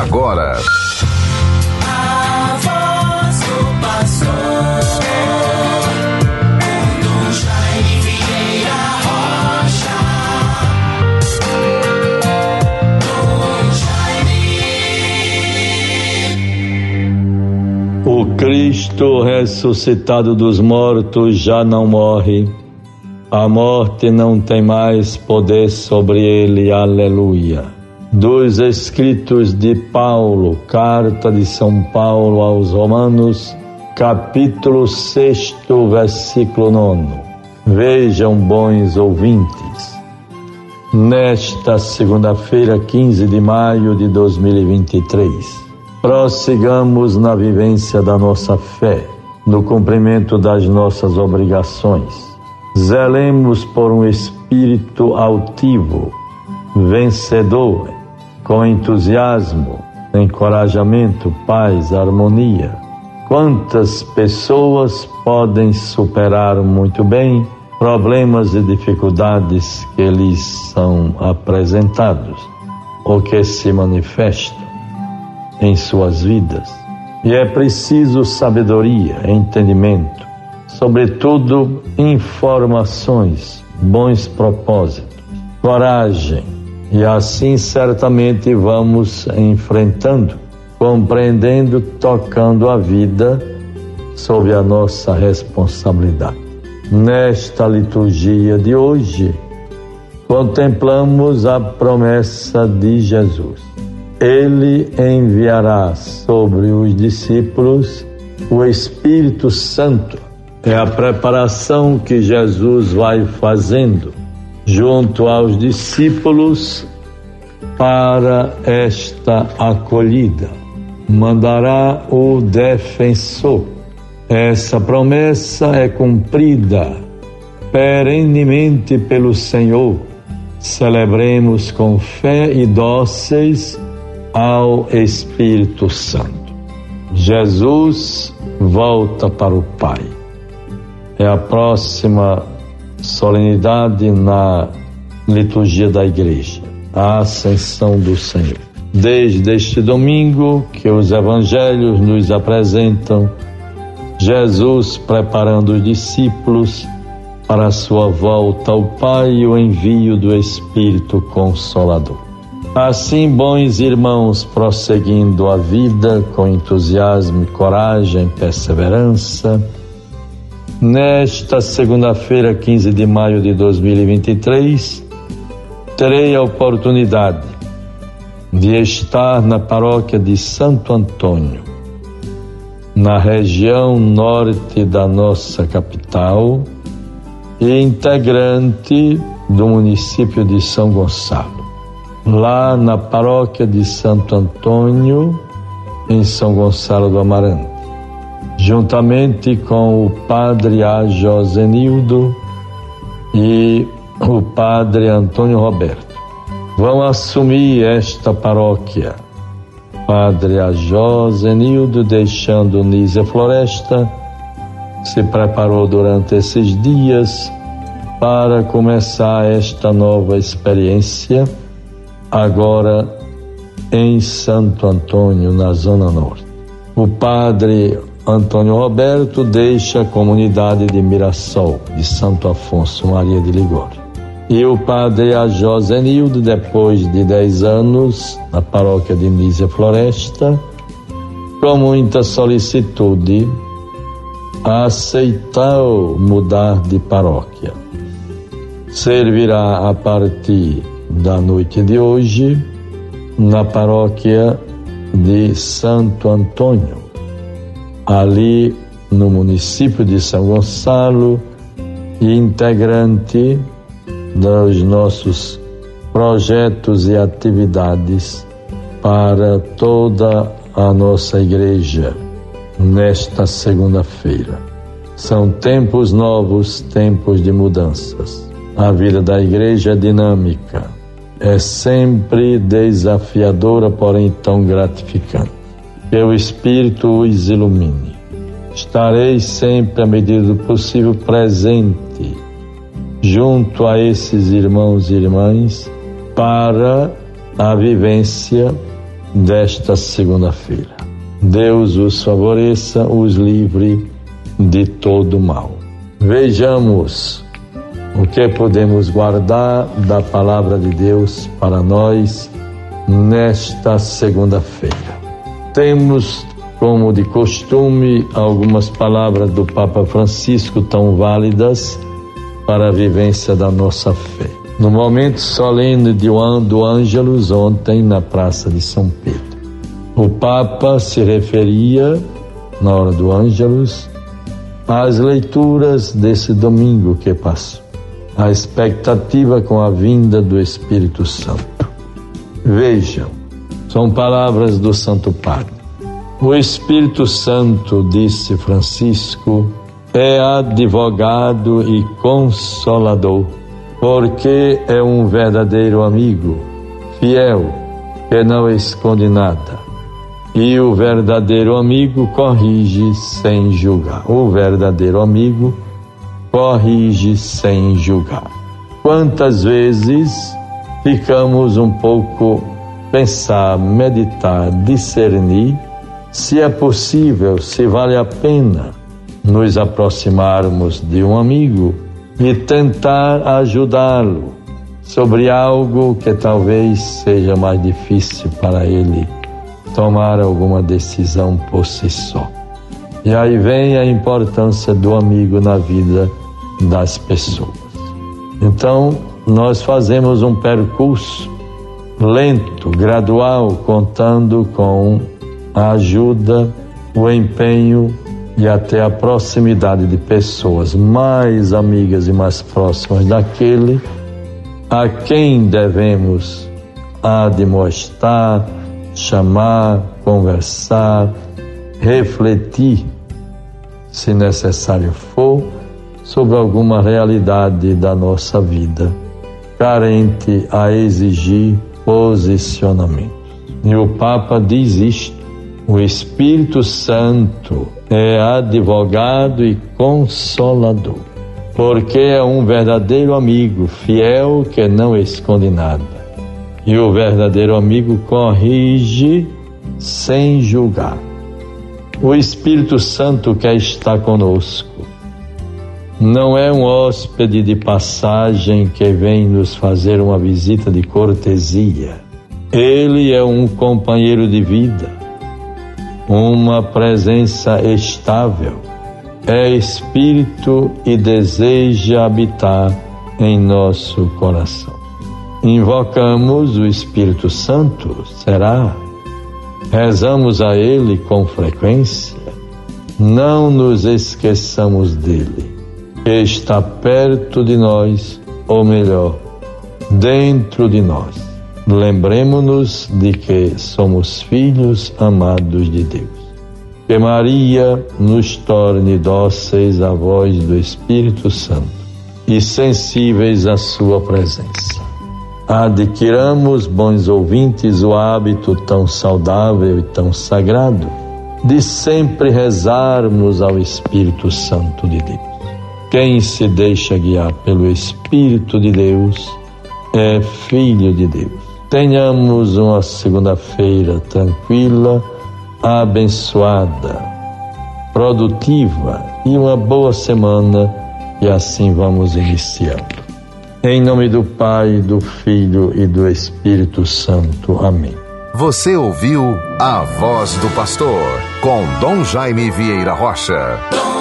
agora. O Cristo ressuscitado dos mortos já não morre. A morte não tem mais poder sobre ele. Aleluia. Dos escritos de Paulo, carta de São Paulo aos Romanos, capítulo 6, versículo 9. Vejam, bons ouvintes, nesta segunda-feira, 15 de maio de 2023, prossigamos na vivência da nossa fé, no cumprimento das nossas obrigações. Zelemos por um espírito altivo, vencedor, com entusiasmo, encorajamento, paz, harmonia. Quantas pessoas podem superar muito bem problemas e dificuldades que lhes são apresentados ou que se manifestam em suas vidas? E é preciso sabedoria, entendimento, sobretudo informações, bons propósitos, coragem, e assim certamente vamos enfrentando, compreendendo, tocando a vida sob a nossa responsabilidade. Nesta liturgia de hoje, contemplamos a promessa de Jesus. Ele enviará sobre os discípulos o Espírito Santo. É a preparação que Jesus vai fazendo junto aos discípulos para esta acolhida. Mandará o defensor. Essa promessa é cumprida perenemente pelo Senhor. Celebremos com fé e dóceis ao Espírito Santo. Jesus volta para o Pai. É a próxima solenidade na liturgia da igreja, a ascensão do Senhor. Desde este domingo que os evangelhos nos apresentam Jesus preparando os discípulos para a sua volta ao Pai e o envio do Espírito Consolador. Assim, bons irmãos, prosseguindo a vida com entusiasmo, coragem, perseverança, Nesta segunda-feira, 15 de maio de 2023, terei a oportunidade de estar na paróquia de Santo Antônio, na região norte da nossa capital e integrante do município de São Gonçalo. Lá na paróquia de Santo Antônio, em São Gonçalo do Amarante juntamente com o padre A. Josenildo e o padre Antônio Roberto. Vão assumir esta paróquia. Padre A. Josenildo, deixando Nízia Floresta, se preparou durante esses dias para começar esta nova experiência, agora em Santo Antônio, na Zona Norte. O padre Antônio Roberto deixa a comunidade de Mirassol, de Santo Afonso Maria de Ligório. E o padre A. Josenildo, depois de 10 anos na paróquia de Nízia Floresta, com muita solicitude, aceitou mudar de paróquia. Servirá a partir da noite de hoje na paróquia de Santo Antônio, ali no município de São Gonçalo integrante dos nossos projetos e atividades para toda a nossa igreja nesta segunda-feira. São tempos novos, tempos de mudanças. A vida da igreja é dinâmica, é sempre desafiadora, porém tão gratificante o Espírito os ilumine. Estarei sempre, à medida do possível, presente junto a esses irmãos e irmãs para a vivência desta segunda-feira. Deus os favoreça, os livre de todo mal. Vejamos o que podemos guardar da palavra de Deus para nós nesta segunda-feira. Temos, como de costume, algumas palavras do Papa Francisco tão válidas para a vivência da nossa fé. No momento solene de do Ângelus, ontem, na Praça de São Pedro, o Papa se referia, na hora do Ângelus, às leituras desse domingo que passou, a expectativa com a vinda do Espírito Santo. Vejam, são palavras do Santo Padre. O Espírito Santo, disse Francisco, é advogado e consolador porque é um verdadeiro amigo, fiel, que não esconde nada. E o verdadeiro amigo corrige sem julgar. O verdadeiro amigo corrige sem julgar. Quantas vezes ficamos um pouco pensar, meditar, discernir se é possível, se vale a pena nos aproximarmos de um amigo e tentar ajudá-lo sobre algo que talvez seja mais difícil para ele tomar alguma decisão por si só. E aí vem a importância do amigo na vida das pessoas. Então, nós fazemos um percurso lento, gradual, contando com a ajuda, o empenho e até a proximidade de pessoas mais amigas e mais próximas daquele a quem devemos admoestar, chamar, conversar, refletir, se necessário for, sobre alguma realidade da nossa vida, carente a exigir posicionamento. E o Papa diz isto: o Espírito Santo é advogado e consolador, porque é um verdadeiro amigo, fiel que não esconde nada. E o verdadeiro amigo corrige sem julgar. O Espírito Santo quer estar conosco. Não é um hóspede de passagem que vem nos fazer uma visita de cortesia. Ele é um companheiro de vida uma presença estável, é espírito e deseja habitar em nosso coração. Invocamos o Espírito Santo, será? Rezamos a Ele com frequência? Não nos esqueçamos dele, está perto de nós, ou melhor, dentro de nós lembremos-nos de que somos filhos amados de Deus. Que Maria nos torne dóceis à voz do Espírito Santo e sensíveis à Sua presença. Adquiramos, bons ouvintes, o hábito tão saudável e tão sagrado de sempre rezarmos ao Espírito Santo de Deus. Quem se deixa guiar pelo Espírito de Deus é filho de Deus. Tenhamos uma segunda-feira tranquila, abençoada, produtiva e uma boa semana e assim vamos iniciando. Em nome do Pai, do Filho e do Espírito Santo. Amém. Você ouviu a voz do pastor com Dom Jaime Vieira Rocha.